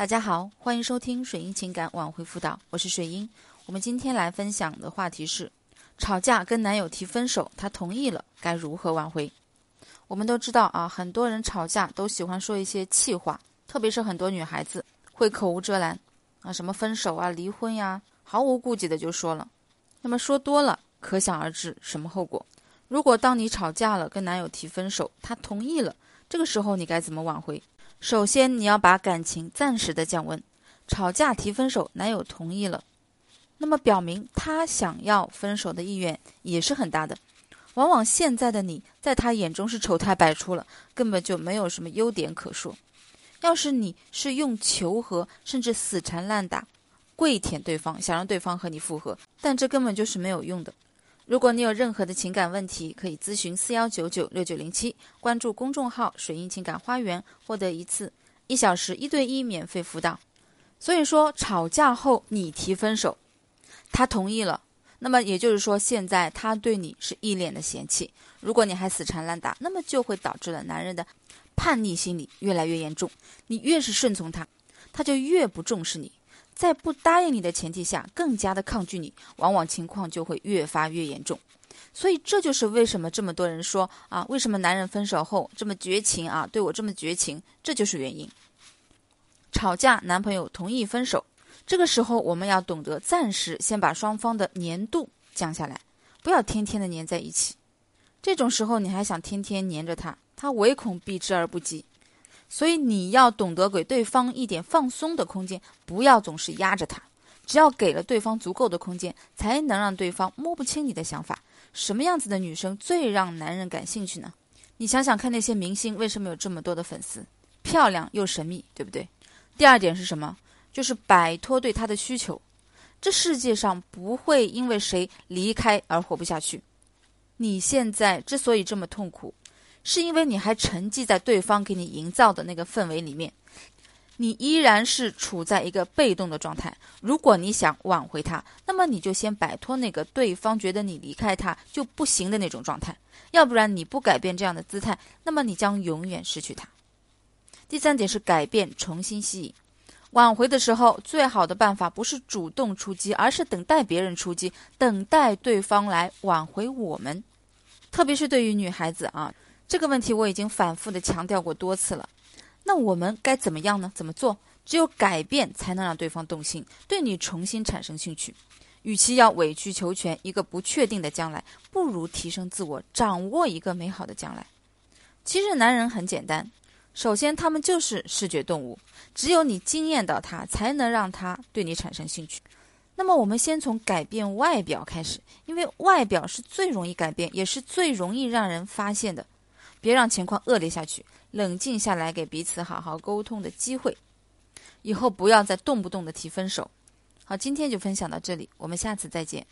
大家好，欢迎收听水英情感挽回辅导，我是水英。我们今天来分享的话题是：吵架跟男友提分手，他同意了，该如何挽回？我们都知道啊，很多人吵架都喜欢说一些气话，特别是很多女孩子会口无遮拦啊，什么分手啊、离婚呀，毫无顾忌的就说了。那么说多了，可想而知什么后果。如果当你吵架了，跟男友提分手，他同意了，这个时候你该怎么挽回？首先，你要把感情暂时的降温。吵架提分手，男友同意了，那么表明他想要分手的意愿也是很大的。往往现在的你在他眼中是丑态百出了，根本就没有什么优点可说。要是你是用求和，甚至死缠烂打、跪舔对方，想让对方和你复合，但这根本就是没有用的。如果你有任何的情感问题，可以咨询四幺九九六九零七，关注公众号“水印情感花园”，获得一次一小时一对一免费辅导。所以说，吵架后你提分手，他同意了，那么也就是说，现在他对你是一脸的嫌弃。如果你还死缠烂打，那么就会导致了男人的叛逆心理越来越严重。你越是顺从他，他就越不重视你。在不答应你的前提下，更加的抗拒你，往往情况就会越发越严重。所以这就是为什么这么多人说啊，为什么男人分手后这么绝情啊，对我这么绝情，这就是原因。吵架，男朋友同意分手，这个时候我们要懂得暂时先把双方的粘度降下来，不要天天的粘在一起。这种时候你还想天天粘着他，他唯恐避之而不及。所以你要懂得给对方一点放松的空间，不要总是压着他。只要给了对方足够的空间，才能让对方摸不清你的想法。什么样子的女生最让男人感兴趣呢？你想想看，那些明星为什么有这么多的粉丝？漂亮又神秘，对不对？第二点是什么？就是摆脱对他的需求。这世界上不会因为谁离开而活不下去。你现在之所以这么痛苦。是因为你还沉寂在对方给你营造的那个氛围里面，你依然是处在一个被动的状态。如果你想挽回他，那么你就先摆脱那个对方觉得你离开他就不行的那种状态，要不然你不改变这样的姿态，那么你将永远失去他。第三点是改变，重新吸引。挽回的时候，最好的办法不是主动出击，而是等待别人出击，等待对方来挽回我们。特别是对于女孩子啊。这个问题我已经反复的强调过多次了，那我们该怎么样呢？怎么做？只有改变才能让对方动心，对你重新产生兴趣。与其要委曲求全一个不确定的将来，不如提升自我，掌握一个美好的将来。其实男人很简单，首先他们就是视觉动物，只有你惊艳到他，才能让他对你产生兴趣。那么我们先从改变外表开始，因为外表是最容易改变，也是最容易让人发现的。别让情况恶劣下去，冷静下来，给彼此好好沟通的机会。以后不要再动不动的提分手。好，今天就分享到这里，我们下次再见。